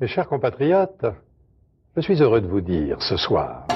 Mes chers compatriotes, je suis heureux de vous dire ce soir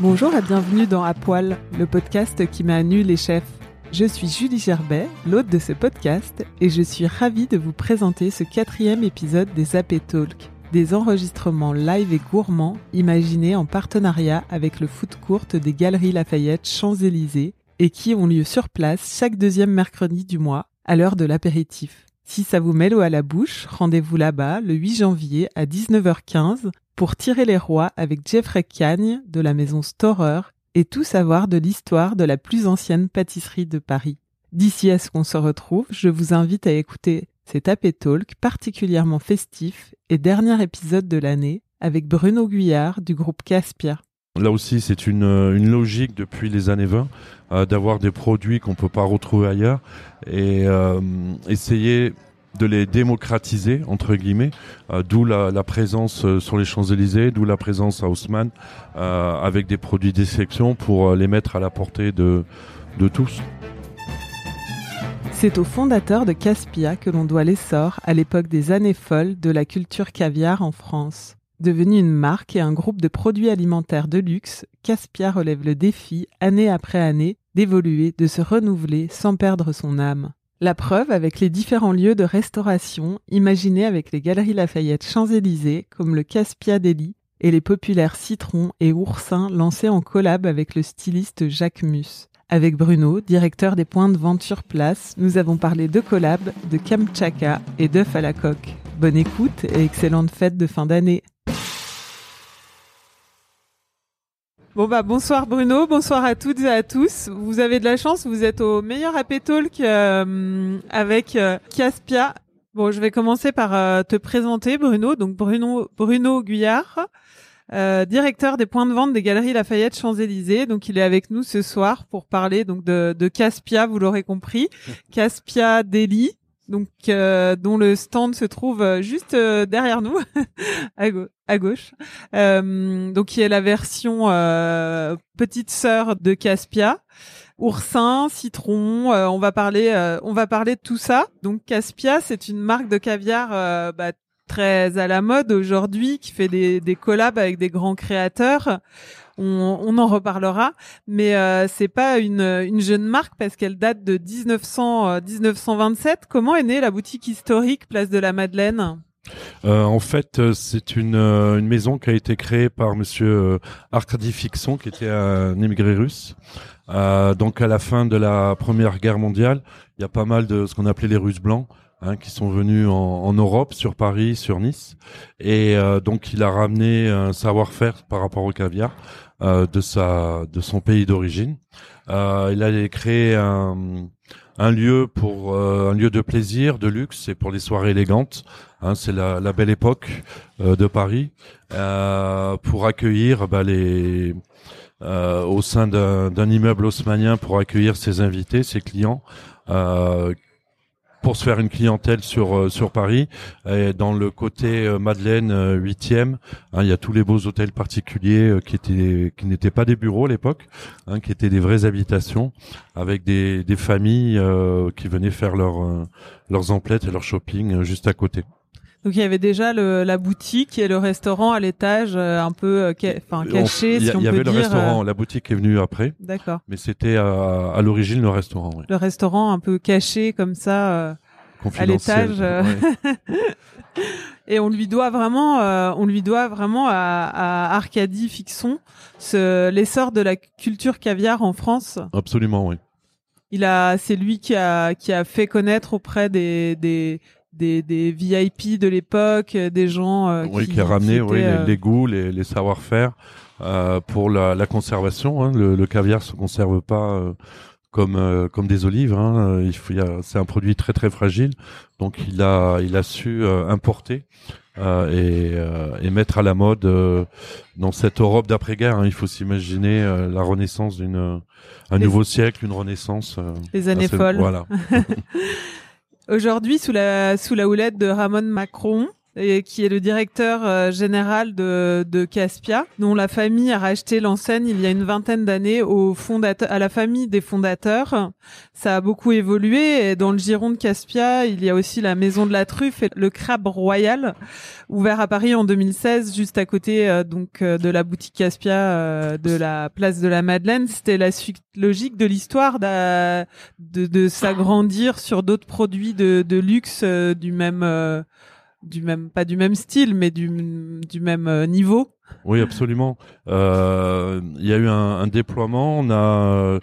Bonjour et bienvenue dans À Poil, le podcast qui m'a nu les chefs. Je suis Julie Gerbet, l'hôte de ce podcast, et je suis ravie de vous présenter ce quatrième épisode des AP Talk, des enregistrements live et gourmands imaginés en partenariat avec le foot court des Galeries Lafayette Champs-Élysées et qui ont lieu sur place chaque deuxième mercredi du mois, à l'heure de l'apéritif. Si ça vous met l'eau à la bouche, rendez-vous là-bas le 8 janvier à 19h15 pour tirer les rois avec Jeffrey Cagne de la maison Storer et tout savoir de l'histoire de la plus ancienne pâtisserie de Paris. D'ici à ce qu'on se retrouve, je vous invite à écouter cet AP Talk particulièrement festif et dernier épisode de l'année avec Bruno Guyard du groupe Caspia. Là aussi, c'est une, une logique depuis les années 20 euh, d'avoir des produits qu'on peut pas retrouver ailleurs et euh, essayer de les démocratiser entre guillemets, euh, d'où la, présence euh, sur les Champs-Élysées, d'où la présence à Haussmann euh, avec des produits d'exception pour euh, les mettre à la portée de, de tous. C'est au fondateur de Caspia que l'on doit l'essor, à l'époque des années folles, de la culture caviar en France. Devenu une marque et un groupe de produits alimentaires de luxe, Caspia relève le défi, année après année, d'évoluer, de se renouveler sans perdre son âme. La preuve avec les différents lieux de restauration imaginés avec les Galeries Lafayette Champs-Élysées, comme le Caspia Deli et les populaires Citron et Oursin lancés en collab avec le styliste Jacques Mus. Avec Bruno, directeur des points de vente sur place, nous avons parlé de collab, de Kamchaka et d'œufs à la coque. Bonne écoute et excellente fête de fin d'année. Bon bah bonsoir Bruno, bonsoir à toutes et à tous. Vous avez de la chance, vous êtes au meilleur AP Talk euh, avec euh, Caspia. Bon, je vais commencer par euh, te présenter Bruno. Donc Bruno Bruno Guyard, euh, directeur des points de vente des Galeries Lafayette Champs-Élysées. Donc il est avec nous ce soir pour parler donc de, de Caspia, vous l'aurez compris, Caspia Deli. Donc euh, dont le stand se trouve euh, juste euh, derrière nous, à, gau- à gauche. Euh, donc qui est la version petite sœur de Caspia. Oursin, citron, on va parler, on va parler de tout ça. Donc Caspia, c'est une marque de caviar bah, très à la mode aujourd'hui, qui fait des, des collabs avec des grands créateurs. On, en reparlera, mais euh, c'est pas une, une jeune marque parce qu'elle date de 1900, euh, 1927. Comment est née la boutique historique Place de la Madeleine? Euh, en fait, euh, c'est une, maison qui a été créée par Monsieur Arkady Fixon, qui était un immigré russe. Donc à la fin de la Première Guerre mondiale, il y a pas mal de ce qu'on appelait les Russes blancs. hein, qui sont venus en, Europe, sur Paris, sur Nice, et donc il a ramené un savoir-faire par rapport au caviar de sa, de son pays d'origine. Euh, il a créé un, un lieu pour euh, un lieu de plaisir, de luxe, et pour les soirées élégantes. Hein, c'est la, belle époque euh, de Paris euh, pour accueillir bah, les euh, au sein d'un immeuble haussmannien pour accueillir ses invités, ses clients. Euh, pour se faire une clientèle sur euh, sur Paris et dans le côté euh, Madeleine euh, 8e hein, il y a tous les beaux hôtels particuliers euh, qui étaient qui n'étaient pas des bureaux à l'époque hein, qui étaient des vraies habitations avec des des familles euh, qui venaient faire leur euh, leurs emplettes et leur shopping euh, juste à côté Donc il y avait déjà le, la boutique et le restaurant à l'étage, euh, un peu euh, ca- enfin On- caché, a- si on il y peut avait le dire. restaurant euh, la boutique est venue après D'accord. mais c'était à, à l'origine le restaurant ouais. Le restaurant un peu caché comme ça. Confidentiel l'étage, euh, ouais. Et on lui doit vraiment, euh, on lui doit vraiment à, à Arcadie Fixon l'essor de la culture caviar en France. absolument oui Il a, c'est lui qui a qui a fait connaître auprès des des des, des VIP de l'époque, des gens euh, oui, qui, qui a ramené qui oui, les, les goûts, les, les savoir-faire euh, pour la, la conservation. Hein. Le, le, caviar se conserve pas comme euh, comme des olives. Hein. Il faut, c'est un produit très très fragile, donc il a il a su importer et, et, mettre à la mode dans cette Europe d'après-guerre. Hein. Il faut s'imaginer la renaissance d'une un nouveau siècle, une renaissance. Les années folles. Voilà. Aujourd'hui, sous la sous la houlette de Ramon Macron, et qui est le directeur euh, général de, de Caspia, dont la famille a racheté l'enseigne il y a une vingtaine d'années au fondateur, à la famille des fondateurs. Ça a beaucoup évolué et dans le giron de Caspia, il y a aussi la Maison de la Truffe et le Crabe Royal, ouvert à Paris en 2016, juste à côté euh, donc euh, de la boutique Caspia de la place de la Madeleine. C'était la suite logique de l'histoire de, de, s'agrandir sur d'autres produits de, de luxe du même du même pas du même style mais du, du même euh, niveau. Oui absolument. Euh, il y a eu un, un déploiement. On a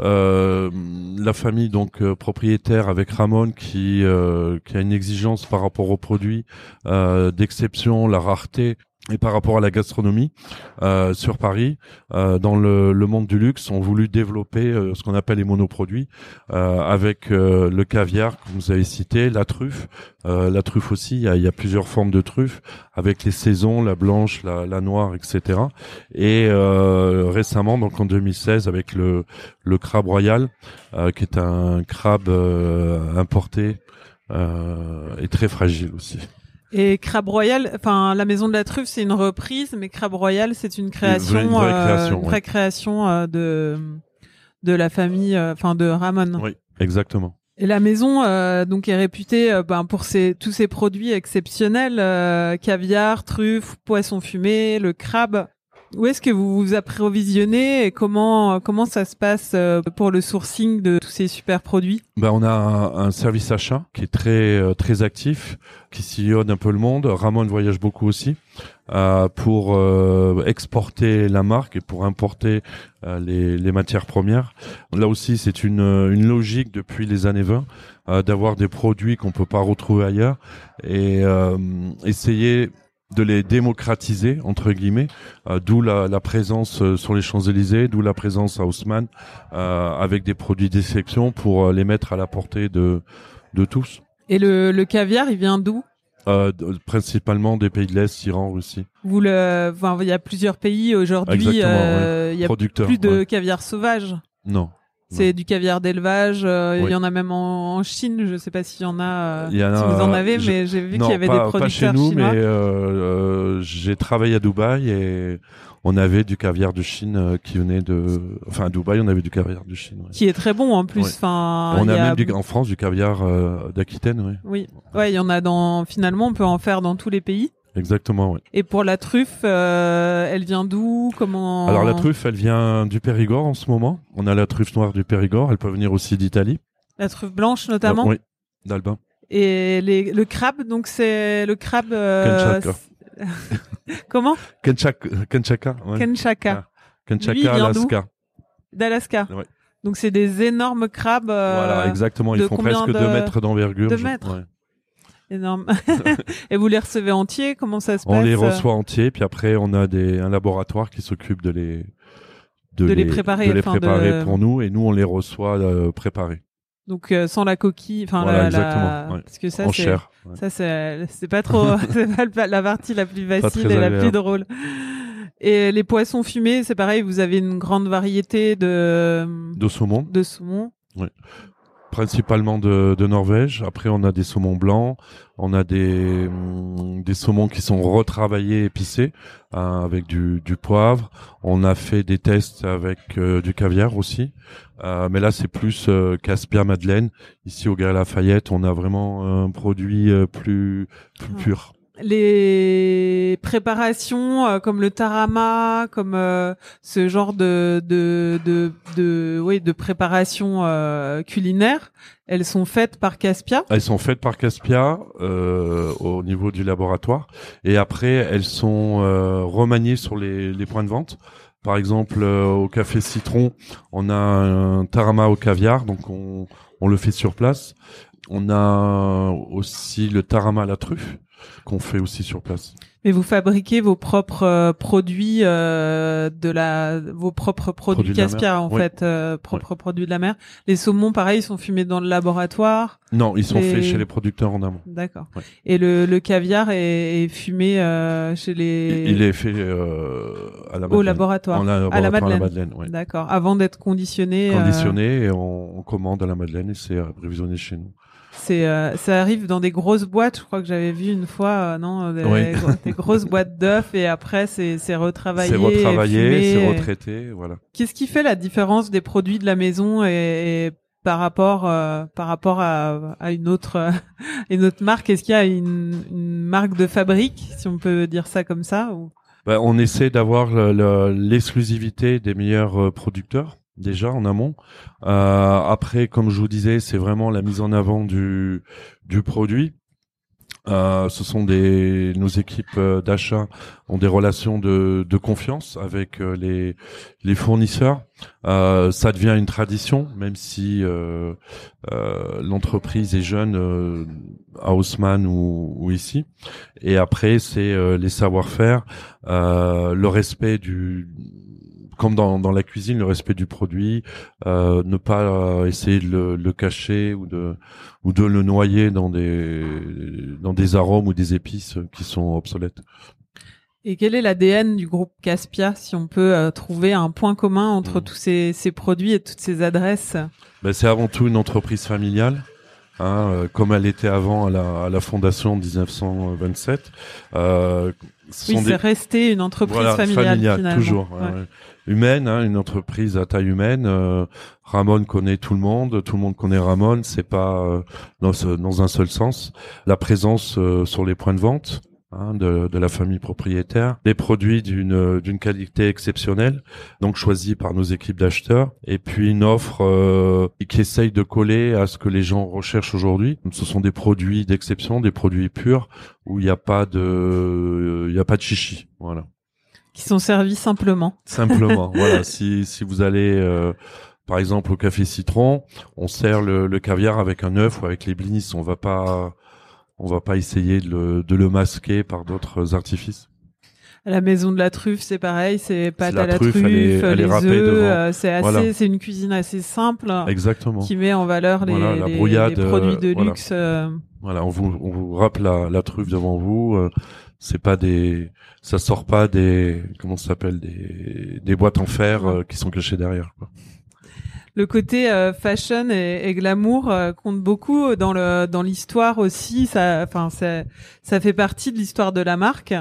euh, la famille donc euh, propriétaire avec Ramon qui qui a une exigence par rapport aux produits d'exception la rareté et par rapport à la gastronomie euh, sur Paris, euh, dans le, le, monde du luxe, ont voulu développer euh, ce qu'on appelle les monoproduits, euh, avec euh, le caviar que vous avez cité, la truffe, la truffe aussi. Il y, a, il y, a, plusieurs formes de truffes, avec les saisons, la blanche, la, la noire, etc. Et récemment, donc en 2016, avec le, le crabe royal, qui est un crabe importé et très fragile aussi. Et Crabe Royal, enfin la Maison de la Truffe, c'est une reprise, mais Crabe Royal, c'est une création, une vraie, euh, création, vraie création euh, de de la famille, euh, enfin de Ramon. Oui, exactement. Et la maison donc est réputée ben, pour ses, tous ses produits exceptionnels caviar, truffes, poisson fumé, le crabe. Où est-ce que vous vous approvisionnez et comment comment ça se passe euh, pour le sourcing de tous ces super produits? Ben on a un, service achat qui est très euh, très actif, qui sillonne un peu le monde. Ramon voyage beaucoup aussi euh, pour exporter la marque et pour importer les, les matières premières. Là aussi, c'est une une logique depuis les années 20 d'avoir des produits qu'on peut pas retrouver ailleurs et essayer de les démocratiser entre guillemets, euh, d'où la, la, présence euh, sur les Champs-Élysées, d'où la présence à Haussmann euh, avec des produits d'exception pour les mettre à la portée de de tous. Et le, le caviar, il vient d'où? Principalement des pays de l'Est, Iran, Russie. Vous le, enfin, il y a plusieurs pays aujourd'hui. Il y a plus de caviar sauvage. Non. C'est du caviar d'élevage. Euh, il y en a même en, Chine. Je sais pas s'il y en a. Euh, si vous en avez, mais j'ai vu qu'il y avait des producteurs pas chez nous, chinois. mais euh, j'ai travaillé à Dubaï et on avait du caviar de Chine qui venait de. Enfin, à Dubaï, on avait du caviar de Chine. Qui est très bon en plus. Enfin. On a, même du, en France du caviar d'Aquitaine, oui. Oui. Ouais, il y en a dans. Finalement, on peut en faire dans tous les pays. Exactement, oui. Et pour la truffe, euh, elle vient d'où? Comment? Alors la truffe, elle vient du Périgord en ce moment. On a la truffe noire du Périgord. Elle peut venir aussi d'Italie. La truffe blanche notamment? oui, d'Albin. Et les, le crabe, donc c'est le crabe. Euh, Comment? Kenchaka. Kenchaka. Ouais. Kenchaka. Kenchaka, Alaska. D'Alaska. Donc c'est des énormes crabes. Euh, voilà, exactement. Ils font presque 2 mètres d'envergure. 2 mètres? Énorme. et vous les recevez entiers? Comment ça se passe On les reçoit entiers, puis après on a des, un laboratoire qui s'occupe de les de, les, préparer, de les préparer pour nous, et nous on les reçoit euh, préparés. Donc euh, sans la coquille, enfin voilà, la, exactement, parce que ça c'est chair, ça c'est c'est pas trop c'est pas la partie la plus facile et la plus drôle. Et les poissons fumés, c'est pareil, vous avez une grande variété de de saumon. De saumon. Oui principalement de, de, Norvège. Après, on a des saumons blancs, on a des, mm, des saumons qui sont retravaillés, épicés, hein, avec du, du, poivre. On a fait des tests avec euh, du caviar aussi. Euh, mais là, c'est plus euh, Caspia Madeleine. Ici, au Galerie Lafayette, on a vraiment un produit plus, plus pur les préparations euh, comme le tarama, comme euh, ce genre de de de, oui de préparation euh, culinaire, elles sont faites par Caspia. Elles sont faites par Caspia au niveau du laboratoire et après elles sont remaniées sur les, les points de vente. Par exemple, au café Citron, on a un tarama au caviar, donc on, on le fait sur place. On a aussi le tarama à la truffe qu'on fait aussi sur place. Mais vous fabriquez vos propres euh, produits euh, de la, vos propres produits, Produits Caspia en Oui. fait, euh, propres produits de la mer. Les saumons, pareil, sont fumés dans le laboratoire. Non, ils sont Les- faits chez les producteurs en amont. D'accord. Et le, le caviar est, est fumé euh, chez les Il est fait à la au Madeleine. laboratoire. En laboratoire à la Madeleine. Madeleine. D'accord. Avant d'être conditionné. Conditionné et on, on commande à la Madeleine et c'est approvisionné chez nous. C'est euh, ça arrive dans des grosses boîtes. Je crois que j'avais vu une fois, euh, non, des, Oui. des grosses boîtes d'œufs et après c'est c'est retravaillé. C'est retravaillé, c'est et- retraité, voilà. Qu'est-ce qui fait la différence des produits de la maison et, et par rapport euh, par rapport à, à une autre une autre marque? Est-ce qu'il y a une, une marque de fabrique, si on peut dire ça comme ça ou... Ben, on essaie d'avoir le- le- l'exclusivité des meilleurs euh, producteurs déjà en amont. Euh, après, comme je vous disais, c'est vraiment la mise en avant du du produit. Euh, ce sont des nos équipes euh, d'achat ont des relations de, de confiance avec les les fournisseurs. Euh, ça devient une tradition, même si l'entreprise est jeune à Haussmann ou, ou ici. Et après, c'est les savoir-faire, le respect du comme dans, dans la cuisine, le respect du produit, euh, ne pas euh, essayer de le, le cacher ou de ou de le noyer dans des dans des arômes ou des épices qui sont obsolètes. Et quel est l'ADN du groupe Caspia, si on peut euh, trouver un point commun entre Mm. tous ces, ces produits et toutes ces adresses? Ben, c'est avant tout une entreprise familiale. Hein, euh, comme elle était avant à la, à la fondation en 1927. Euh, Oui, c'est des- resté une entreprise Voilà, familiale, finalement. toujours. ouais, Ouais. Humaine, hein, une entreprise à taille humaine. Euh, Ramon connaît tout le monde, tout le monde connaît Ramon. C'est pas euh, dans, dans un seul sens. La présence euh, sur les points de vente. hein, de, de la famille propriétaire, des produits d'une euh, d'une qualité exceptionnelle, donc choisis par nos équipes d'acheteurs, et puis une offre euh, qui essaye de coller à ce que les gens recherchent aujourd'hui. Ce sont des produits d'exception, des produits purs où il n'y a pas de il y a pas de chichi, voilà. Qui sont servis simplement. Simplement, voilà. Si si vous allez euh, par exemple au café citron, on sert le, le caviar avec un œuf ou avec les blinis. On va pas on va pas essayer de le, de le masquer par d'autres artifices. À la maison de la truffe, c'est pareil, c'est pâte la à la truffe, truffe, elle est- les œufs, euh, c'est assez, Voilà. c'est une cuisine assez simple Exactement. qui met en valeur les, Voilà, les- produits euh, de voilà. luxe. euh, Voilà, on vous on vous râpe la, la truffe devant vous. euh, c'est pas des ça sort pas des comment ça s'appelle des des boîtes en fer euh, qui sont cachées derrière. Quoi. le côté euh, fashion et, et glamour euh, compte beaucoup dans le dans l'histoire aussi. Ça, enfin, ça, ça fait partie de l'histoire de la marque.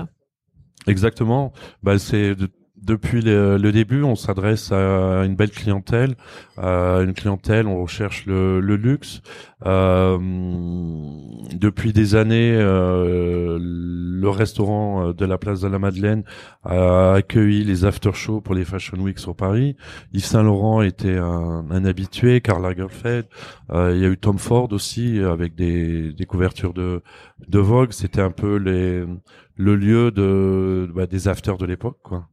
Exactement. Bah, c'est depuis le, le début, on s'adresse à une belle clientèle, une clientèle, on recherche le, le luxe. Euh, depuis des années, euh, le restaurant de la place de la Madeleine a accueilli les after-shows pour les Fashion Week sur Paris. Yves Saint Laurent était un, un habitué, Karl Lagerfeld. Euh, il y a eu Tom Ford aussi avec des, des couvertures de, de Vogue. C'était un peu les le lieu de bah, des afters de l'époque quoi.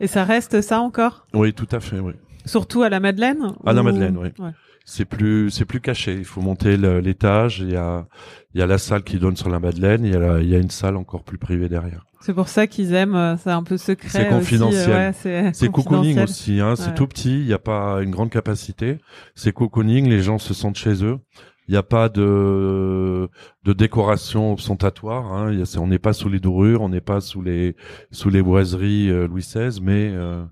Et ça reste ça encore, Oui, tout à fait, oui. surtout à la Madeleine? À la Madeleine, oui. Ouais. C'est plus c'est plus caché, il faut monter l'étage, il y a il y a la salle qui donne sur la Madeleine, il y a la- il y a une salle encore plus privée derrière. C'est pour ça qu'ils aiment. euh, C'est un peu secret. C'est confidentiel. euh, ouais, c'est cocooning confidentiel. aussi hein, c'est tout petit, il n'y a pas une grande capacité. C'est cocooning, les gens se sentent chez eux. Il n'y a pas de de décoration ostentatoire. Hein. a- on n'est pas sous les dorures, on n'est pas sous les sous les boiseries euh, Louis XVI, mais euh,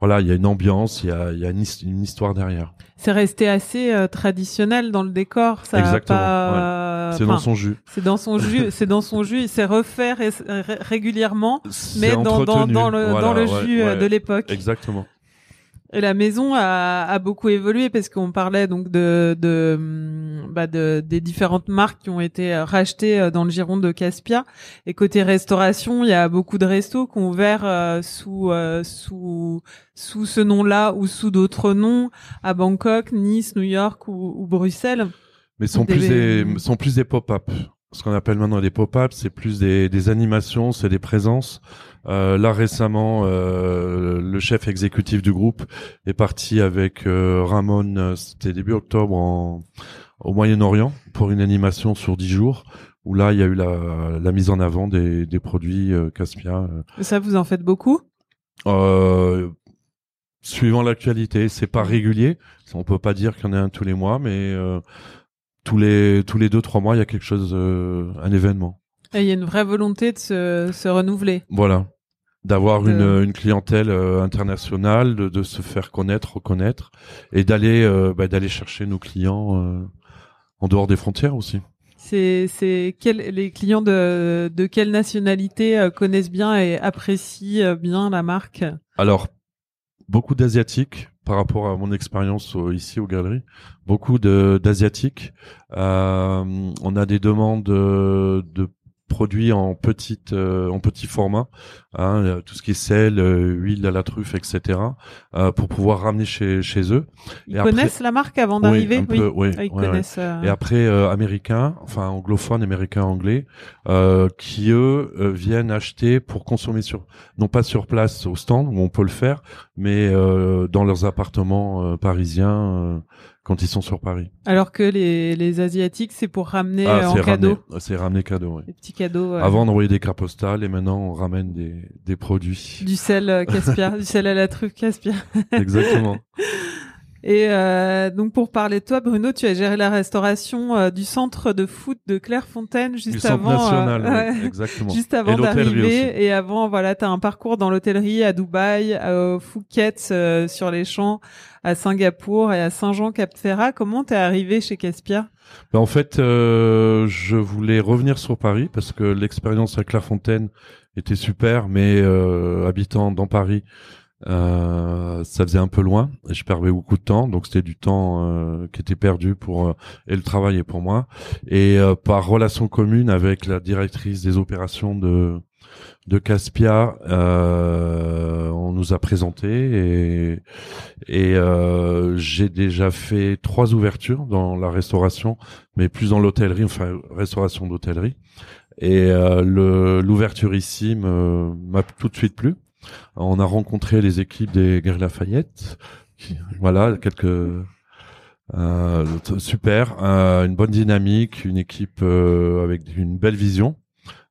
voilà, il y a une ambiance, il y a, il y a une, his- une histoire derrière. C'est resté assez euh, traditionnel dans le décor. Ça Exactement, pas, ouais. euh, c'est dans son jus. C'est dans son jus. c'est dans son jus. Il s'est refait ré- ré- régulièrement, mais dans, dans, entretenu. dans le, Voilà, dans le ouais, jus ouais. de l'époque. Exactement. Et la maison a, a beaucoup évolué parce qu'on parlait donc de, de, bah de des différentes marques qui ont été euh, rachetées euh, dans le giron de Caspia. Et côté restauration, il y a beaucoup de restos qui ont ouvert euh, sous sous sous ce nom-là ou sous d'autres noms à Bangkok, Nice, New York ou, ou Bruxelles. Mais sont Des- plus des sont plus des pop-up. Ce qu'on appelle maintenant des pop-up, c'est plus des, des animations, c'est des présences. Euh, là récemment, euh, le chef exécutif du groupe est parti avec euh, Ramon. C'était début octobre en, au Moyen-Orient pour une animation sur dix jours où là il y a eu la, la mise en avant des, des produits euh, Caspia. Ça, vous en faites beaucoup? Euh, suivant l'actualité, c'est pas régulier. On peut pas dire qu'il y en a un tous les mois, mais euh, tous les tous les deux trois mois, il y a quelque chose, euh, un événement. Il y a une vraie volonté de se, se renouveler. Voilà, d'avoir De- une une clientèle euh, internationale, de, de se faire connaître, reconnaître, et d'aller euh, bah, d'aller chercher nos clients euh, en dehors des frontières aussi. C'est c'est les clients de, de quelle nationalité euh, connaissent bien et apprécient bien la marque? Alors, beaucoup d'asiatiques par rapport à mon expérience au- ici aux galeries, beaucoup d'asiatiques. Euh, on a des demandes de, de produits en petite euh, en petit format, hein, euh, tout ce qui est sel, euh, huile à la truffe, etc. euh, pour pouvoir ramener chez chez eux. Ils Et après- connaissent la marque avant Oui, d'arriver un peu, oui, Ah, ils ouais, ouais. connaissent. euh, Et après euh, américains, enfin anglophones, américains, anglais, euh, qui eux viennent acheter pour consommer sur, non pas sur place au stand où on peut le faire, mais euh, dans leurs appartements parisiens euh, quand ils sont sur Paris. Alors que les, les asiatiques, c'est pour ramener Ah, euh, en c'est cadeau, c'est ramené cadeau. oui. des petits cadeaux. euh, Avant d'envoyer des cartes postales et maintenant on ramène des, des produits. Du sel euh, Caspia, du sel à la truffe Caspia. Exactement. Et euh, donc pour parler de toi, Bruno, tu as géré la restauration euh, du centre de foot de Clairefontaine juste du avant, euh, national, oui, ouais, exactement. juste avant d'arriver. Et avant, voilà, tu as un parcours dans l'hôtellerie à Dubaï, à Phuket euh, sur les champs, à Singapour et à Saint-Jean-Cap-Ferrat. Comment t'es arrivé chez Caspia? Ben, en fait, euh, je voulais revenir sur Paris parce que l'expérience à Clairefontaine était super, mais euh, habitant dans Paris, euh, ça faisait un peu loin et je perdais beaucoup de temps, donc c'était du temps euh, qui était perdu pour euh, et le travail est pour moi. Et euh, par relation commune avec la directrice des opérations de de Caspia, euh, on nous a présenté et et euh, j'ai déjà fait trois ouvertures dans la restauration, mais plus dans l'hôtellerie, enfin restauration d'hôtellerie. Et l'ouverture ici m'a tout de suite plu. On a rencontré les équipes des Galeries Lafayette. Qui, voilà, quelques euh, super, euh, une bonne dynamique, une équipe euh, avec une belle vision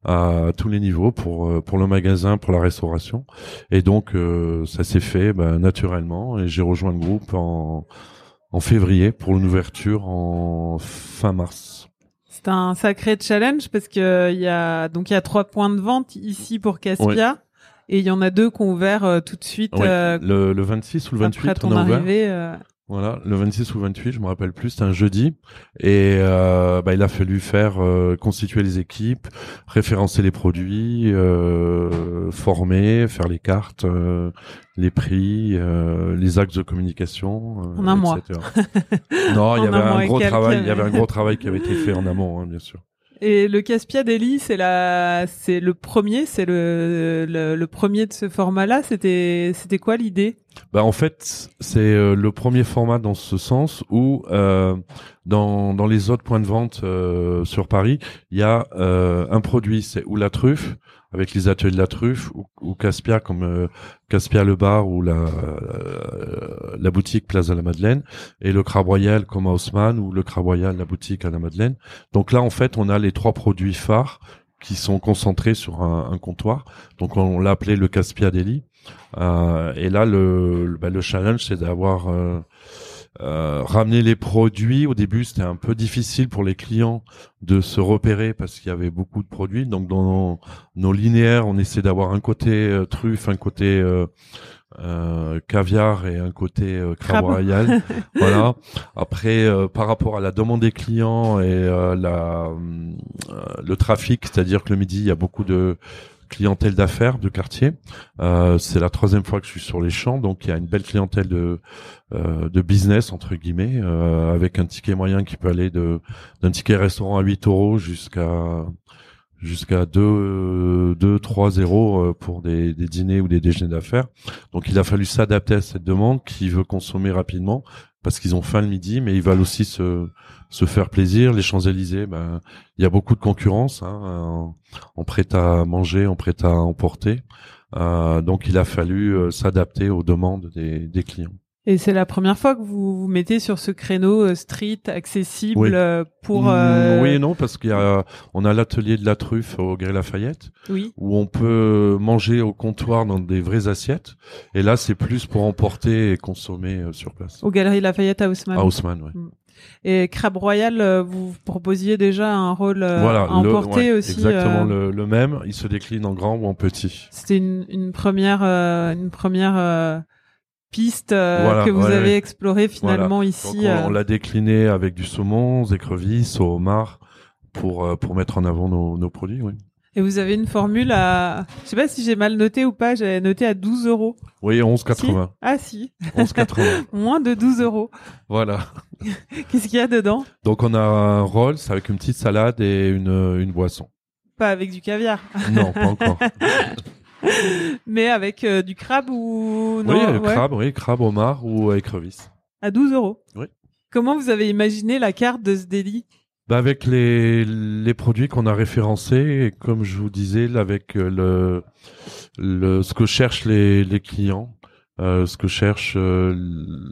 à tous les niveaux pour euh, pour le magasin, pour la restauration. Et donc euh, ça s'est fait ben, naturellement et j'ai rejoint le groupe en en février pour une ouverture en fin mars. C'est un sacré challenge parce que il y a donc il y a trois points de vente ici pour Caspia et il y en a deux qui ont ouvert euh, tout de suite Ouais, euh, le, le 26 ou le 28 après on ton a ouvert. arrivée. euh, Voilà, le 26 ou le 28, je me rappelle plus, c'était un jeudi. Et euh, bah, il a fallu faire euh, constituer les équipes, référencer les produits, euh, former, faire les cartes, euh, les prix, euh, les axes de communication. En un mois. etc. non, il y avait un mois gros travail. Il y avait un gros travail qui avait été fait en amont, hein, bien sûr. Et le Caspia Daily, c'est la, c'est le premier, c'est le, le, le premier de ce format-là. C'était, c'était quoi l'idée? Bah en fait, c'est euh, le premier format dans ce sens où euh, dans dans les autres points de vente euh, sur Paris, il y a euh, un produit, c'est ou la truffe avec les ateliers de la truffe ou, ou Caspia comme euh, Caspia le bar ou la euh, la boutique Place de la Madeleine et le crabe royal comme Haussmann ou le crabe royal la boutique à la Madeleine. Donc là en fait, on a les trois produits phares qui sont concentrés sur un, un comptoir. Donc on l'a appelé le Caspia Deli. Euh, et là, le, bah, le challenge, c'est d'avoir euh, ramené les produits. Au début, c'était un peu difficile pour les clients de se repérer parce qu'il y avait beaucoup de produits. Donc, dans nos, nos linéaires, on essaie d'avoir un côté euh, truffe, un côté euh, euh, caviar et un côté euh, crabe royal. voilà. Après, euh, par rapport à la demande des clients et euh, la, le trafic, c'est-à-dire que le midi, il y a beaucoup de clientèle d'affaires de quartier. Euh, c'est la troisième fois que je suis sur les champs, donc il y a une belle clientèle de euh, de business entre guillemets, euh, avec un ticket moyen qui peut aller de d'un ticket restaurant à 8 euros jusqu'à jusqu'à 2 2 3 0 euh, pour des, des dîners ou des déjeuners d'affaires. Donc il a fallu s'adapter à cette demande qui veut consommer rapidement parce qu'ils ont faim le midi, mais ils veulent aussi se se faire plaisir. Les Champs-Élysées, ben il y a beaucoup de concurrence hein, en, prêt à manger, en prêt à emporter. Euh, donc il a fallu euh, s'adapter aux demandes des, des clients. Et c'est la première fois que vous vous mettez sur ce créneau euh, street accessible Oui. euh, pour. Mm, euh, Oui et non, parce qu'il y a, on a l'atelier de la truffe au Grès Lafayette, Oui. où on peut manger au comptoir dans des vraies assiettes. Et là, c'est plus pour emporter et consommer euh, sur place. Aux Galeries Lafayette à Haussmann. À Haussmann, ouais. Et Crabe Royal, vous proposiez déjà un rôle voilà, à le- emporter ouais, aussi. exactement euh, le, le même. Il se décline en grand ou en petit. C'était une, une première, une première euh, piste euh, Voilà, que vous ouais, avez explorée finalement ici. on, euh. on l'a décliné avec du saumon, aux écrevisses, au homard, pour euh, pour mettre en avant nos, nos produits. Oui. Et vous avez une formule à, je sais pas si j'ai mal noté ou pas, j'avais noté à 12 euros. Oui, 11,80. Ah si, 11,80. moins de 12 euros. voilà. Qu'est-ce qu'il y a dedans? Donc on a un rolls avec une petite salade et une une boisson. Pas avec du caviar, Non, pas encore. mais avec euh, du crabe ou non? Oui, euh, ouais. crabe, oui, crabe, homard ou écrevisse. À 12 euros. Oui. Comment vous avez imaginé la carte de ce délit? Bah avec les, les produits qu'on a référencés, et comme je vous disais, avec euh, le, le ce que cherchent les, les clients, euh, ce que cherchent euh,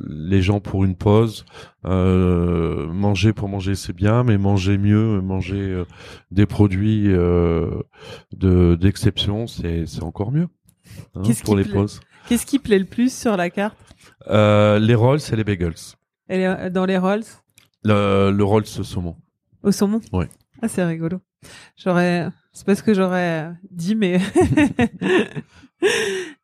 les gens pour une pause. Euh, manger pour manger, c'est bien, mais manger mieux, manger des produits de d'exception, c'est c'est encore mieux hein, Qu'est-ce pour qui les plaît pauses. Qu'est-ce qui plaît le plus sur la carte? Les rolls, c'est les bagels. Dans les rolls? Le, le rolls saumon. au saumon? Ouais. Ah c'est rigolo. J'aurais, c'est pas ce que j'aurais dit, mais.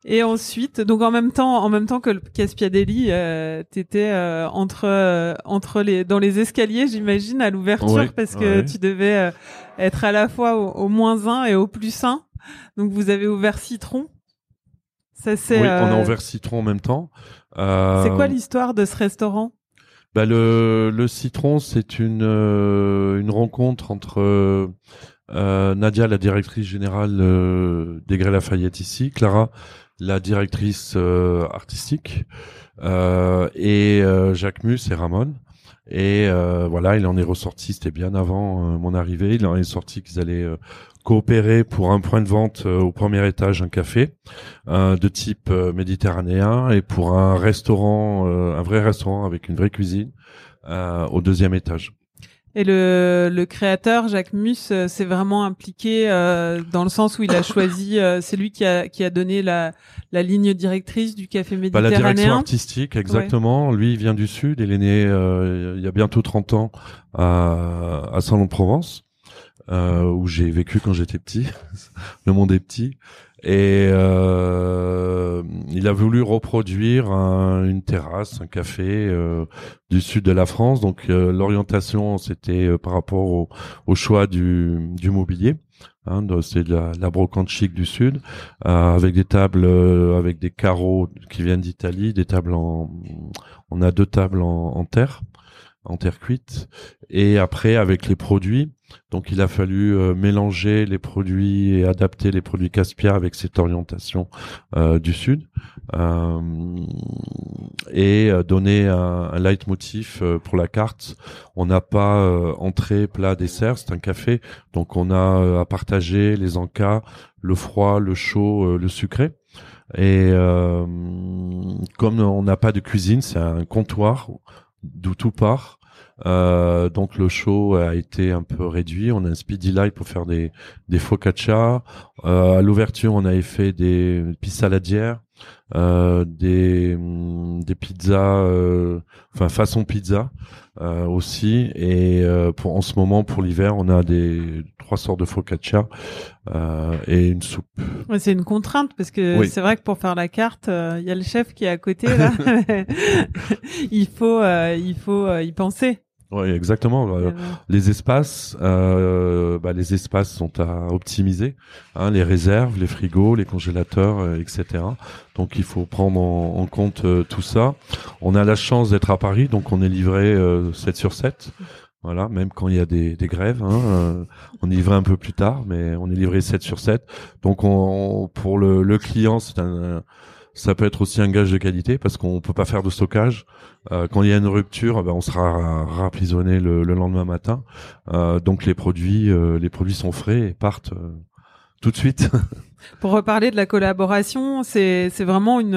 Et ensuite, donc en même temps, en même temps que le Caspiadelli, euh, t'étais euh, entre euh, entre les dans les escaliers, j'imagine, à l'ouverture, Ouais, parce que ouais. tu devais euh, être à la fois au, au moins 1 et au plus 1. Donc vous avez ouvert Citron. Ça c'est. Oui, on a ouvert citron en même temps. Euh, C'est quoi l'histoire de ce restaurant? Bah, le, citron, c'est une euh, rencontre entre euh, Nadia, la directrice générale euh, Grès Lafayette ici, Clara, la directrice artistique, et Jacques Mus et Ramon. Et voilà, il en est ressorti, c'était bien avant mon arrivée, il en est sorti qu'ils allaient coopérer pour un point de vente euh, au premier étage, un café euh, de type euh, méditerranéen, et pour un restaurant, euh, un vrai restaurant avec une vraie cuisine euh, au deuxième étage. Et le, le créateur, Jacques Mus, euh, s'est vraiment impliqué euh, dans le sens où il a choisi, euh, c'est lui qui a, qui a donné la, la ligne directrice du café Bah, la direction méditerranéen. artistique, exactement. Lui, il vient du Sud. Il est né euh, il y a bientôt 30 ans à, à Salon-de-Provence, euh, où j'ai vécu quand j'étais petit. Le monde est petit. Et euh, il a voulu reproduire un- une terrasse, un café euh, du sud de la France. Donc euh, l'orientation, c'était euh, par rapport au, choix du, mobilier. Hein, c'est de la, la brocante chic du sud, avec des tables, avec des carreaux qui viennent d'Italie, des tables en, on a deux tables en terre, en terre cuite, et après avec les produits. Donc il a fallu euh, mélanger les produits et adapter les produits Caspia avec cette orientation euh, du sud euh, et donner un, un leitmotiv pour la carte. On n'a pas entrée, plat, dessert, c'est un café, donc on a à partager les encas, le froid, le chaud, le sucré. Et comme on n'a pas de cuisine, c'est un comptoir d'où tout part. Euh, donc le show a été un peu réduit. On a un speedy light pour faire des des focaccia. Euh, à l'ouverture, on avait fait des saladières, euh, des hum, des pizzas, euh, enfin façon pizza euh, aussi. Et pour en ce moment, pour l'hiver, on a des trois sortes de focaccia et une soupe. Ouais, c'est une contrainte parce que Oui. c'est vrai que pour faire la carte, il y a le chef qui est à côté là. il faut, il faut y penser. Oui, exactement. Euh, Les espaces, euh, bah, les espaces sont à optimiser, hein, les réserves, les frigos, les congélateurs, euh, etc. Donc il faut prendre en, en compte euh, tout ça. On a la chance d'être à Paris, donc on est livré euh, 7 sur 7. Voilà, même quand il y a des, des grèves, hein, on est livré un peu plus tard, mais on est livré 7 sur 7. Donc on, pour le, le client, c'est un, ça peut être aussi un gage de qualité parce qu'on peut pas faire de stockage. Euh, quand il y a une rupture, ben, on sera raprisonné le, le lendemain matin. Euh, donc les produits, euh, les produits sont frais et partent tout de suite. Pour reparler de la collaboration, c'est c'est vraiment une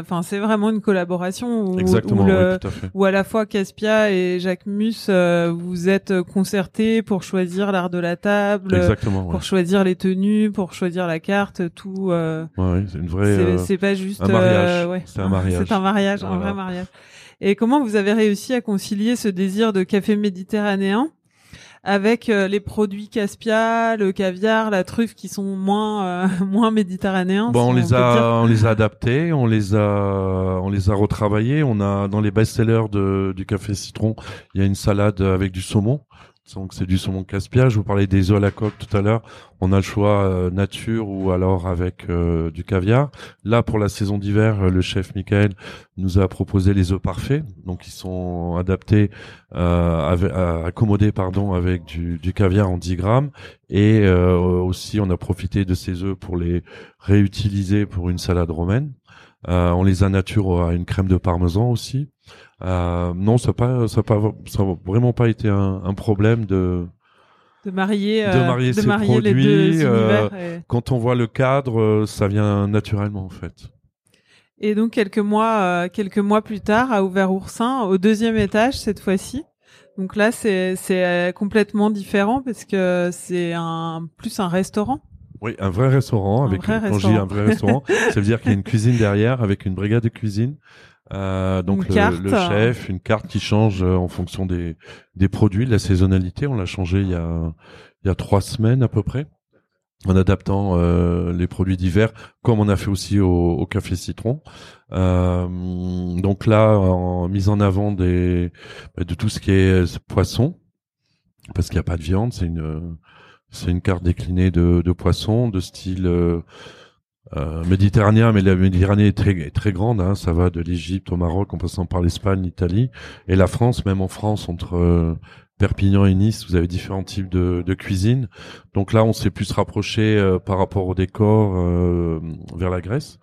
enfin c'est vraiment une collaboration où, Exactement, où, le- oui, tout à fait. où à la fois Caspia et Jacques Mus euh, vous êtes concertés pour choisir l'art de la table, Exactement. ouais. pour choisir les tenues, pour choisir la carte, tout. euh, Ouais, c'est une vraie. c'est euh, pas juste un mariage. euh, ouais. C'est un mariage. C'est un mariage, un vrai mariage. Et comment vous avez réussi à concilier ce désir de café méditerranéen avec euh, les produits Caspia, le caviar, la truffe qui sont moins euh, moins méditerranéens Bon, on les dire. a, on les a adaptés, on les a, on les a retravaillés. On a dans les best-sellers de, du café citron, il y a une salade avec du saumon. Donc c'est du saumon caspia. Je vous parlais des œufs à la coque tout à l'heure. On a le choix euh, nature ou alors avec euh, du caviar. Là pour la saison d'hiver, euh, le chef Michael nous a proposé les œufs parfaits. Donc ils sont adaptés, euh, accommodés pardon avec du, du caviar en 10 grammes. Et aussi on a profité de ces œufs pour les réutilisés pour une salade romaine. Euh, on les a nature à une crème de parmesan aussi. Euh, non, ça n'a pas, ça pas, ça a vraiment pas été un, un problème de. de marier, de euh, marier les deux produits, univers. et- Quand on voit le cadre, ça vient naturellement en fait. Et donc quelques mois, quelques mois plus tard, a ouvert Oursin au deuxième étage cette fois-ci. Donc là, c'est c'est complètement différent parce que c'est un plus un restaurant. Oui, un vrai restaurant avec vrai quand je dis un vrai restaurant, ça veut dire qu'il y a une cuisine derrière avec une brigade de cuisine. Euh, donc le chef, une carte qui change euh, en fonction des des produits, de la saisonnalité. On l'a changé il y a il y a trois semaines à peu près, en adaptant euh, les produits d'hiver, comme on a fait aussi au, au café citron. Euh, donc là, en mise en avant des de tout ce qui est euh, poisson, parce qu'il n'y a pas de viande, c'est une c'est une carte déclinée de, de poissons de style euh, euh, méditerranéen, mais la Méditerranée est très, très grande. Hein, ça va de l'Égypte au Maroc, en passant par l'Espagne, l'Italie et la France. Même en France, entre euh, Perpignan et Nice, vous avez différents types de, de cuisine. Donc là, on s'est plus rapproché euh, par rapport au décor euh, vers la Grèce.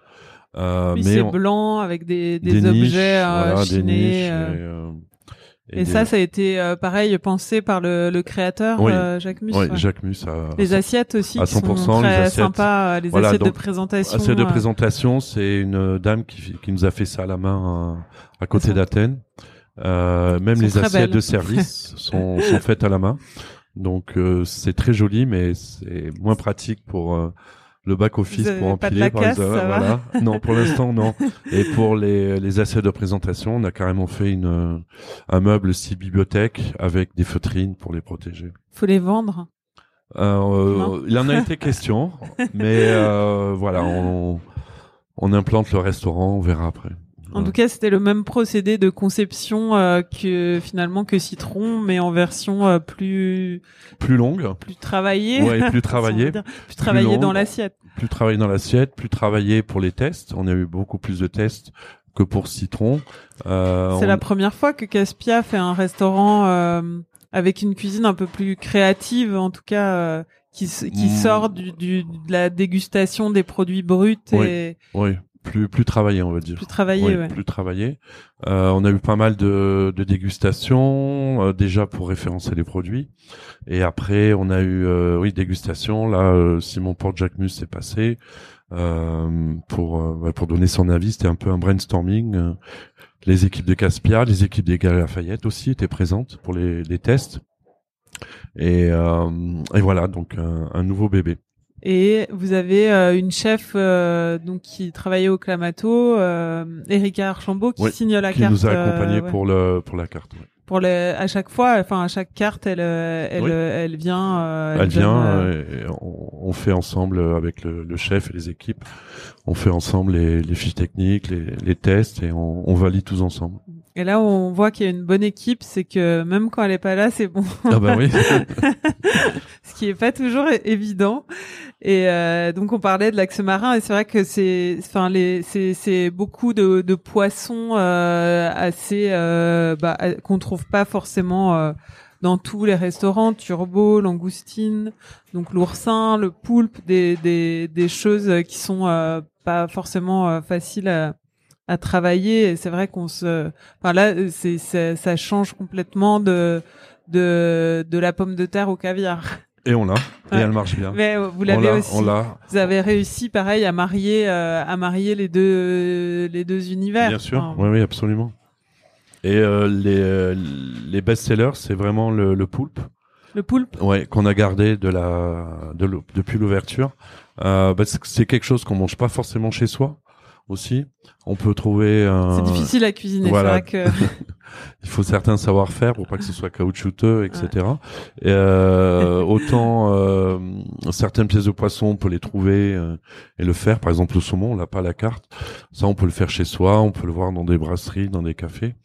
Euh, mais c'est on- blanc avec des, des, des objets niches, voilà, des chinés. niches euh. Et, euh, et des- ça, ça a été euh, pareil pensé par le, le créateur Oui. euh, Jacques Mus. ouais. Jacques Mus a, Les assiettes aussi à qui sont 100%, très les assiettes. sympas, euh, les Voilà, assiettes de présentation. Assez de euh, présentation, c'est une dame qui, qui nous a fait ça à la main à, à côté d'Athènes. Euh, même les assiettes belles. de service sont, sont faites à la main. Donc euh, c'est très joli, mais c'est moins pratique pour euh, le back office Vous avez pour empiler. par casse, exemple. voilà. non, pour l'instant non. Et pour les, les assiettes de présentation, on a carrément fait une euh, un meuble style bibliothèque avec des feutrines pour les protéger. faut les vendre. Euh, Non. il en a été question, mais euh, voilà, on, on implante le restaurant, on verra après. En tout cas, c'était le même procédé de conception euh, que finalement que Citron, mais en version euh, plus plus longue, plus travaillée. ouais, plus travaillée, dire, plus travaillée dans l'assiette. plus travaillée dans l'assiette, plus travaillée pour les tests. On a eu beaucoup plus de tests que pour Citron. Euh, C'est on- la première fois que Caspia fait un restaurant euh, avec une cuisine un peu plus créative, en tout cas euh, qui qui Mm. sort du, du de la dégustation des produits bruts Oui. et Oui, plus plus travaillée, on va dire. plus travaillée. Oui, ouais. plus travaillé. Euh, on a eu pas mal de, de dégustations euh, déjà pour référencer les produits, et après on a eu euh, oui dégustation. Là, euh, Simon Porte Jacquemus s'est passé euh, pour euh, ouais, pour donner son avis. C'était un peu un brainstorming. les équipes de Caspia, les équipes des Galeries Lafayette aussi étaient présentes pour les, les tests. Et, euh, et voilà donc un, un nouveau bébé. Et vous avez euh, une chef euh, donc qui travaillait au Clamato, euh, Erika Archambault, qui Oui, signe la qui carte. nous a accompagnés euh, ouais. pour le pour la carte. ouais. pour les à chaque fois, enfin à chaque carte, elle euh, elle Oui. euh, elle vient. Elle vient, euh, euh, et on, on fait ensemble avec le, le chef et les équipes, on fait ensemble les, les fiches techniques, les, les tests et on, on valide tous ensemble. Et là, on voit qu'il y a une bonne équipe, c'est que même quand elle est pas là, c'est bon. Ah bah oui. Ce qui est pas toujours évident. Et euh, donc on parlait de l'axe marin et c'est vrai que c'est, enfin les, c'est, c'est beaucoup de, de poissons euh, assez, euh, bah, euh, qu'on trouve pas forcément. euh, dans tous les restaurants, turbo, langoustine, donc l'oursin, le poulpe, des, des, des choses qui sont euh, pas forcément euh, faciles à, à travailler. Et c'est vrai qu'on se, enfin là, c'est, c'est- ça change complètement de, de, de la pomme de terre au caviar. Et on l'a. Et Ouais. elle marche bien. Mais euh, vous on l'avez l'a, aussi. on l'a. Vous avez réussi, pareil, à marier, euh, à marier les deux, les deux univers. Bien sûr. Enfin, Oui, oui, absolument. Et euh, les, euh, les best-sellers, c'est vraiment le, le poulpe. Le poulpe? Ouais, qu'on a gardé de la, de depuis l'ouverture. Euh, bah, c'est- c'est quelque chose qu'on mange pas forcément chez soi aussi. On peut trouver. un- C'est difficile à cuisiner. voilà. C'est vrai que Il faut certains savoir-faire pour pas que ce soit caoutchouteux, etc. Et, euh, autant euh, certaines pièces de poisson, on peut les trouver euh, et le faire. Par exemple, le saumon, on l'a pas la carte. Ça, on peut le faire chez soi, on peut le voir dans des brasseries, dans des cafés.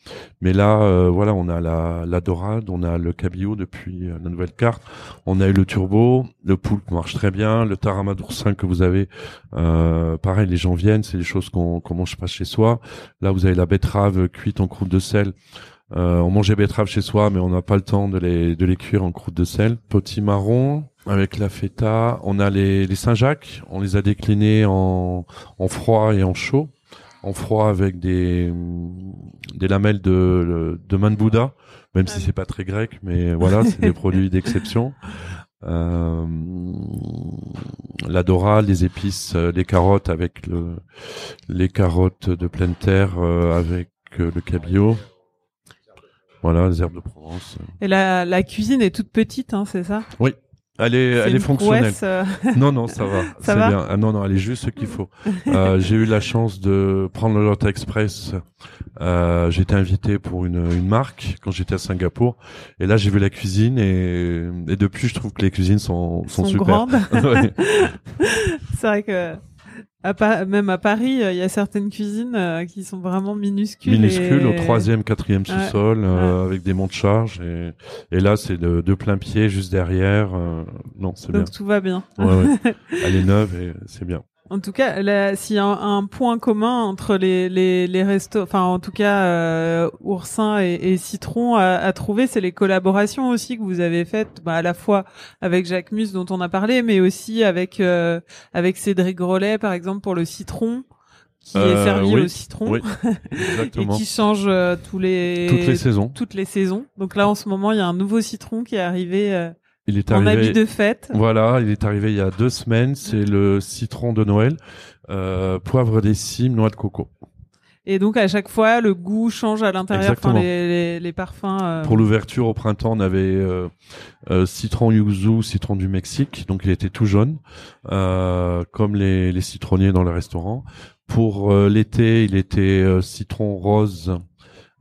Mais là, euh, voilà, on a la, la dorade, on a le cabillaud depuis euh, la nouvelle carte. On a eu le turbo, le poulpe marche très bien, le tarama d'oursin que vous avez. Euh, pareil, les gens viennent, c'est des choses qu'on qu'on mange pas chez soi. Là, vous avez la betterave cuite en croûte de sel. Euh, on mangeait betterave chez soi, mais on n'a pas le temps de les, de les cuire en croûte de sel. Potimarron avec la feta. On a les, les Saint-Jacques. On les a déclinés en, en froid et en chaud. En froid avec des, des lamelles de, de main de Bouddha, même si c'est pas très grec, mais voilà, c'est des produits d'exception. Euh, la dorade, les épices, euh, les carottes avec le, les carottes de pleine terre euh, avec euh, le cabillaud. Voilà, les herbes de Provence. et la, la cuisine est toute petite, hein, c'est ça? Elle est, C'est elle est fonctionnelle. euh, Non, non, ça va. Ça c'est va? bien. Ah, non, non, elle est juste ce qu'il faut. Euh, j'ai eu la chance de prendre le Lot Express. Euh, j'étais invité pour une, une marque quand j'étais à Singapour. Et là, j'ai vu la cuisine et, et depuis, je trouve que les cuisines sont, sont, sont super. grandes. Ouais. c'est vrai que à même à Paris, euh, il y a certaines cuisines euh, qui sont vraiment minuscules. minuscule et- au troisième, quatrième Ouais. sous-sol, euh, avec des monts de charge. Et, et là, c'est de, de plein pied, juste derrière. non, c'est bien. Donc tout va bien. Ouais. Elle est neuve et c'est bien. En tout cas, là, s'il y a un, un point commun entre les les, les restos, enfin en tout cas euh, Oursin et, et Citron à, à trouver, c'est les collaborations aussi que vous avez faites, bah, à la fois avec Jacques Mus dont on a parlé, mais aussi avec euh, avec Cédric Grolet par exemple pour le citron qui est Euh, servi oui, au citron oui, et qui change euh, tous les Toutes les saisons. toutes les saisons. Donc là en ce moment, il y a un nouveau citron qui est arrivé euh, Il est en arrivé. habit de fête. Voilà, il est arrivé il y a deux semaines. C'est le citron de Noël, euh, poivre des cimes, noix de coco. Et donc à chaque fois, le goût change à l'intérieur, enfin les, les, les parfums. euh, Pour l'ouverture au printemps, on avait euh, euh, citron yuzu, citron du Mexique, donc il était tout jaune, euh, comme les, les citronniers dans le restaurant. Pour euh, l'été, il était citron rose.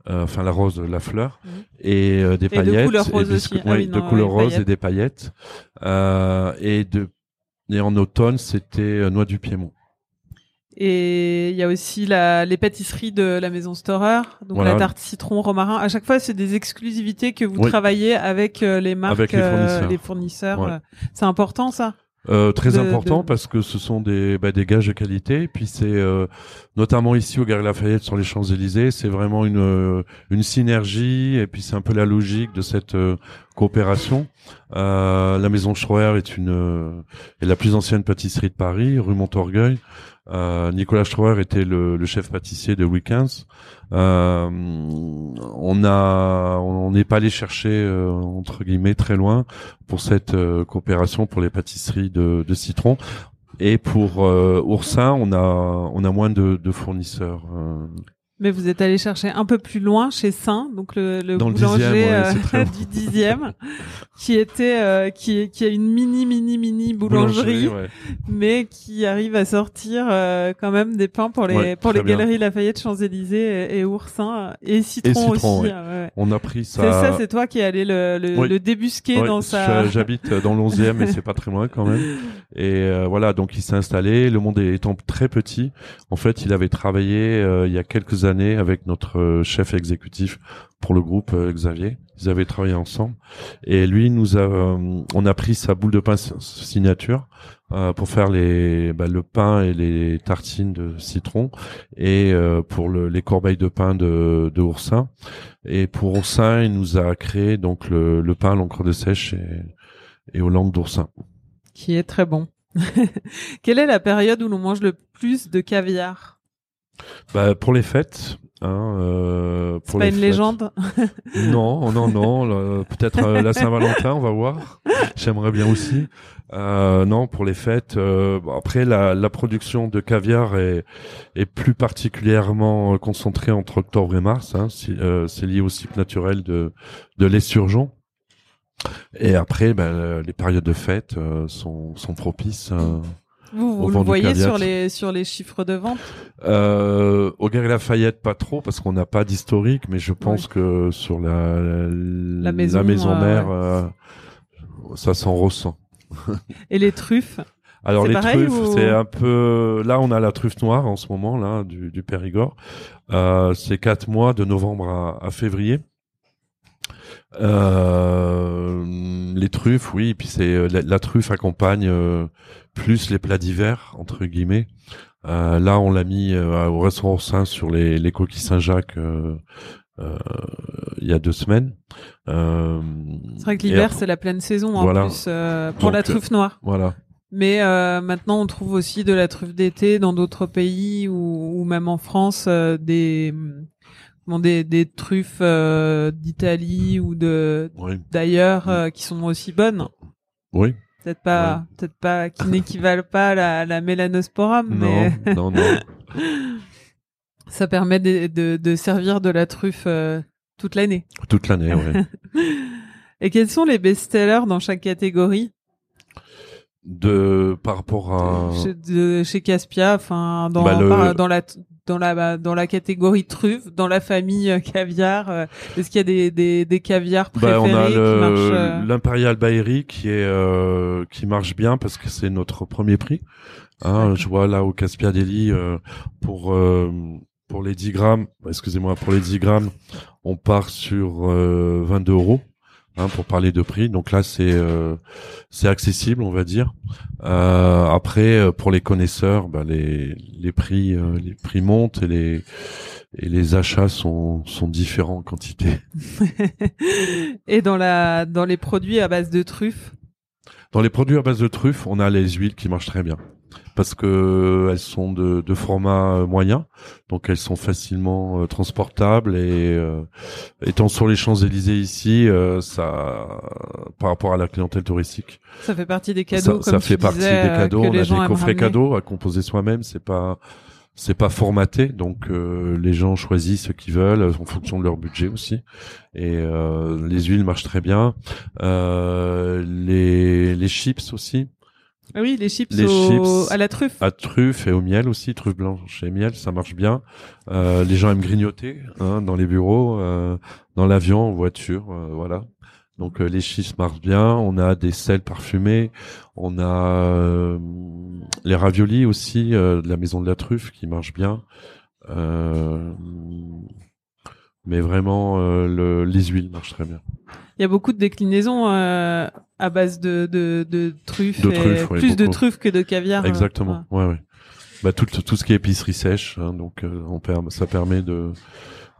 Euh, Enfin, la rose, la fleur, Mhm. et euh, des Et de paillettes, couleur rose des- aussi. Ah oui, de non, couleur ouais, rose et des paillettes. Euh, et de et en automne, c'était noix du Piémont. Et il y a aussi la, les pâtisseries de la maison Storer, donc Voilà. la tarte citron romarin. À chaque fois, c'est des exclusivités que vous Oui. travaillez avec euh, les marques, Avec les fournisseurs. les fournisseurs. Ouais. C'est important ça? Euh, très de- important de- parce que ce sont des, bah, des gages de qualité. Puis c'est euh, notamment ici au Galerie Lafayette sur les Champs Élysées, c'est vraiment une euh, une synergie. Et puis c'est un peu la logique de cette euh, coopération. Euh, la Maison Schroer est une euh, est la plus ancienne pâtisserie de Paris, rue Montorgueil. Euh, Nicolas Schroer était le, le chef pâtissier de Weekends. Euh, on a, on n'est pas allé chercher euh, entre guillemets très loin pour cette euh, coopération pour les pâtisseries de, de citron. Et pour euh, Oursin, on a, on a moins de, de fournisseurs. Euh, Mais vous êtes allé chercher un peu plus loin chez Saint, donc le, le Dans le boulanger dixième, ouais, euh, du dixième, qui était, euh, qui, qui a une mini mini mini boulangerie, ouais. mais qui arrive à sortir euh, quand même des pains pour les Ouais, pour les bien. galeries Lafayette, Champs Élysées et, et Oursin et Citron, Citron, aussi. euh, ouais. On a pris ça. C'est ça, c'est toi qui es allé le, le, Oui. le débusquer dans sa. J'habite dans l'onzième et c'est pas très loin quand même. Et euh, voilà, donc il s'est installé. Le monde étant très petit, en fait, il avait travaillé euh, il y a quelques années avec notre euh, chef exécutif pour le groupe euh, Xavier. Ils avaient travaillé ensemble. Et lui, nous a, euh, on a pris sa boule de pain signature pour faire les, bah, le pain et les tartines de citron et pour le, les corbeilles de pain de, de Oursin. Et pour Oursin, il nous a créé donc le, pain à l'encre de sèche et, et aux langues d'oursin. Qui est très bon. Quelle est la période où l'on mange le plus de caviar? Bah, pour les fêtes, Hein, euh, C'est pas une fêtes. légende? Non, non, non. Peut-être euh, la Saint-Valentin, on va voir. J'aimerais bien aussi. Euh, non, pour les fêtes. euh, après, la, la production de caviar est, est plus particulièrement euh, concentrée entre octobre et mars. Hein, si- euh, c'est lié au cycle naturel de, de l'esturgeon. Et après, ben, euh, les périodes de fête euh, sont, sont propices. Vous, vous le voyez sur les sur les chiffres de vente. Euh, au Galerie Lafayette, pas trop, parce qu'on n'a pas d'historique, mais je pense que sur la, la, maison, euh, mère, euh, ça s'en ressent. Et les truffes. Alors les pareil truffes, ou- c'est un peu. Là, on a la truffe noire en ce moment, là, du, du Périgord. Euh, c'est quatre mois de novembre à, à février. Euh, les truffes, oui, et puis c'est la, la truffe accompagne euh, plus les plats d'hiver entre guillemets. Euh, là, on l'a mis euh, au restaurant Saint sur les, les coquilles Saint-Jacques euh, il y a deux semaines. C'est vrai que l'hiver c'est la pleine saison en Voilà. plus pour Donc, la truffe noire. Voilà. Mais maintenant on trouve aussi de la truffe d'été dans d'autres pays ou, ou même en France des des des truffes euh, d'Italie ou de Oui. d'ailleurs euh, qui sont aussi bonnes. Oui. Peut-être pas peut-être pas qui n'équivalent pas à la, la mélanosporum mais Non, non, non. ça permet de, de, de servir de la truffe euh, toute l'année. Toute l'année, oui. Et quels sont les best-sellers dans chaque catégorie? De par rapport à. chez, de, chez Caspia, enfin dans Bah, le- par- dans la dans la dans la catégorie truffe, dans la famille euh, caviar, euh, est-ce qu'il y a des des, des caviars préférés Bah, on a qui le- marchent euh, l'impérial Baery qui est euh, qui marche bien parce que c'est notre premier prix. Hein, je vois là au Caspia Deli euh, pour euh, pour les 10 grammes, excusez-moi, pour les 10 grammes, on part sur euh, 22 euros. Hein, pour parler de prix, donc là c'est euh, c'est accessible, on va dire. Euh, après, euh, pour les connaisseurs, bah, les les prix euh, les prix montent et les et les achats sont sont différents en quantité. Et dans la dans les produits à base de truffes, Dans les produits à base de truffes, on a les huiles qui marchent très bien parce que euh, elles sont de, de format euh, moyen, donc elles sont facilement euh, transportables et euh, étant sur les Champs Élysées ici, euh, ça, par rapport à la clientèle touristique, ça fait partie des cadeaux ça, comme ça fait tu partie disais, des cadeaux. On a des coffrets ramener. cadeaux à composer soi-même. C'est pas c'est pas formaté, donc euh, les gens choisissent ce qu'ils veulent en fonction de leur budget aussi. Et euh, les huiles marchent très bien. Euh, les les chips aussi. Ah oui, les chips, Les au- chips. à la truffe. À truffe et au miel aussi, truffe blanche et miel, ça marche bien. Euh, les gens aiment grignoter hein, dans les bureaux, euh, dans l'avion, en voiture, euh, voilà. Donc euh, les chips marchent bien. On a des sels parfumés, on a euh, les raviolis aussi euh, de la maison de la truffe qui marchent bien. Euh, mais vraiment, euh, le, les huiles marchent très bien. Il y a beaucoup de déclinaisons à base de, de, de truffes, De et oui, plus de truffes que de caviar. euh, Exactement. Ouais, ouais. Bah tout, tout ce qui est épicerie sèche, hein, donc euh, on ça permet de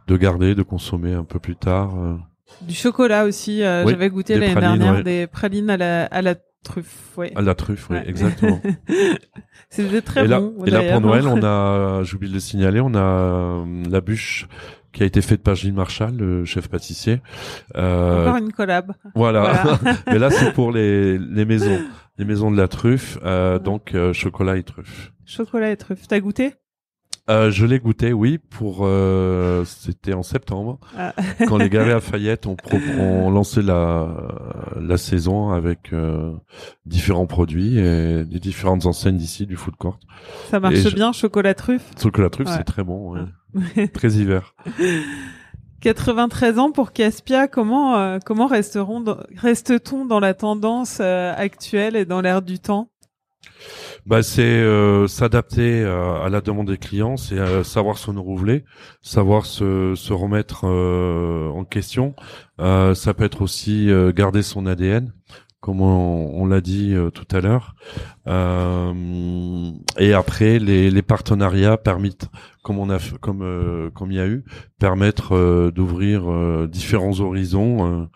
de garder, de consommer un peu plus tard. euh. Du chocolat aussi. euh, Oui, J'avais goûté l'année dernière ouais. des pralines à la, à la truffe. Ouais. À la truffe, oui, Ouais. exactement. C'était très et là, bon. et là pour Noël, on a, j'oublie de le signaler, on a euh, la bûche qui a été faite par Gilles Marchal, le chef pâtissier. Euh, Encore une collab. voilà. Voilà. Mais là, c'est pour les les maisons, les maisons de la truffe, euh, donc euh, chocolat et truffe. Chocolat et truffe. T'as goûté? Euh, je l'ai goûté, oui, pour euh, c'était en septembre, Ah. quand les Galeries Lafayette ont, pro- ont lancé la la saison avec euh, différents produits et des différentes enseignes d'ici du food court. Ça marche Et je- bien, chocolat truffe. La truffe, Ouais. c'est très bon, ouais. très hiver. 93 ans pour Caspia, comment euh, comment resteront reste-t-on dans la tendance euh, actuelle et dans l'air du temps? Bah, c'est euh, s'adapter euh, à la demande des clients, c'est euh, savoir se renouveler, savoir se, se remettre euh, en question. Euh, ça peut être aussi euh, garder son ADN, comme on, on l'a dit tout à l'heure. Et après, les, les partenariats permettent, comme on a, comme comme il y a eu, permettre d'ouvrir différents horizons,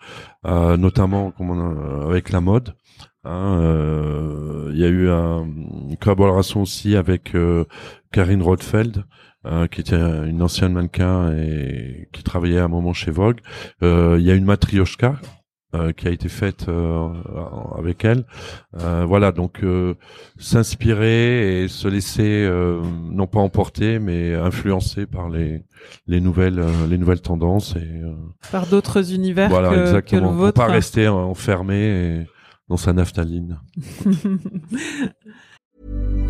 notamment comme on a- avec la mode. Hein, euh, Il y a eu un- une collaboration aussi avec euh, Karine Rothfeld euh, qui était une ancienne mannequin et qui travaillait à un moment chez Vogue. Euh, il y a une matrioshka euh, qui a été faite euh, avec elle. Euh, voilà, donc s'inspirer et se laisser non pas emporter, mais influencer par les les nouvelles les nouvelles tendances et par d'autres univers voilà, que, exactement. que le vôtre. pas rester enfermé dans sa naphtaline.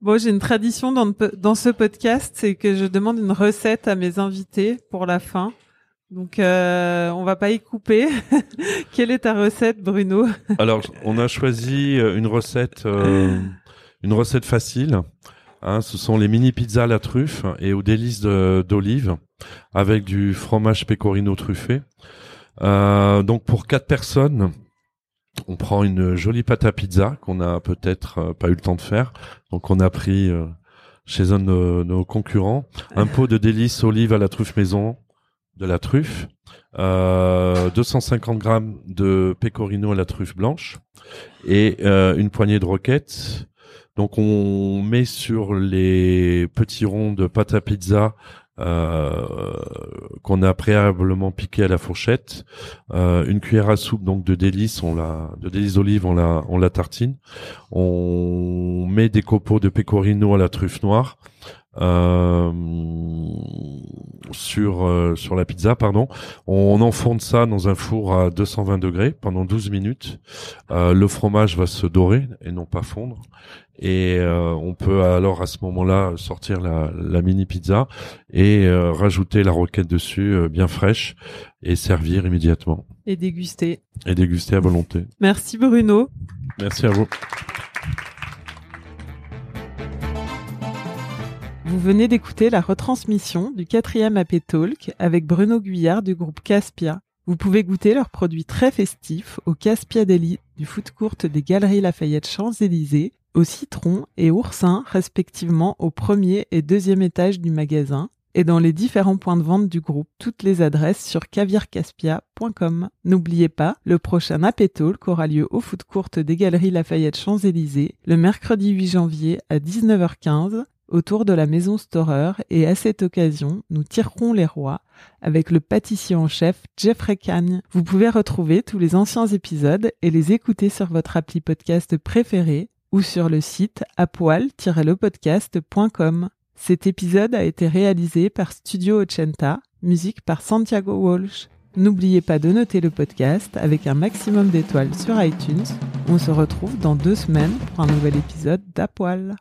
Bon, j'ai une tradition dans, ce podcast, c'est que je demande une recette à mes invités pour la fin. Donc, euh, on va pas y couper. Quelle est ta recette, Bruno? Alors, on a choisi euh, une recette, euh, une recette facile. Hein, ce sont les mini pizzas à la truffe et aux délices d'olive avec du fromage pecorino truffé. Euh, donc pour quatre personnes, on prend une jolie pâte à pizza qu'on a peut-être euh, pas eu le temps de faire. Donc on a pris euh, chez un de nos, concurrents un pot de délices olive à la truffe maison, de la truffe, 250 grammes de pecorino à la truffe blanche et une poignée de roquettes donc on met sur les petits ronds de pâte à pizza euh, qu'on a préalablement piqué à la fourchette, euh, une cuillère à soupe donc de délices, on la de délices d'olive, on la on la tartine. On met des copeaux de pecorino à la truffe noire. Euh, sur euh, sur la pizza pardon on enfonce ça dans un four à 220 degrés pendant 12 minutes euh, le fromage va se dorer et non pas fondre et euh, on peut alors à ce moment-là sortir la, la mini pizza et euh, rajouter la roquette dessus euh, bien fraîche et servir immédiatement. Et déguster. Et déguster à volonté. Merci Bruno. Merci à vous. Vous venez d'écouter la retransmission du quatrième AP Talk avec Bruno Guyard du groupe Caspia. Vous pouvez goûter leurs produits très festifs au Caspia Deli du foot court des Galeries Lafayette Champs-Élysées au citron et oursin respectivement au premier et deuxième étage du magasin et dans les différents points de vente du groupe. Toutes les adresses sur caviarcaspia.com. N'oubliez pas, le prochain Talk aura lieu au foot courte des Galeries Lafayette Champs-Élysées le mercredi 8 janvier à 19h15 autour de la maison Storer et à cette occasion, nous tirerons les rois avec le pâtissier en chef Jeffrey Cagne. Vous pouvez retrouver tous les anciens épisodes et les écouter sur votre appli podcast préféré ou sur le site apoil-lepodcast.com. Cet épisode a été réalisé par Studio Ochenta, musique par Santiago Walsh. N'oubliez pas de noter le podcast avec un maximum d'étoiles sur iTunes. On se retrouve dans deux semaines pour un nouvel épisode d'Apoil.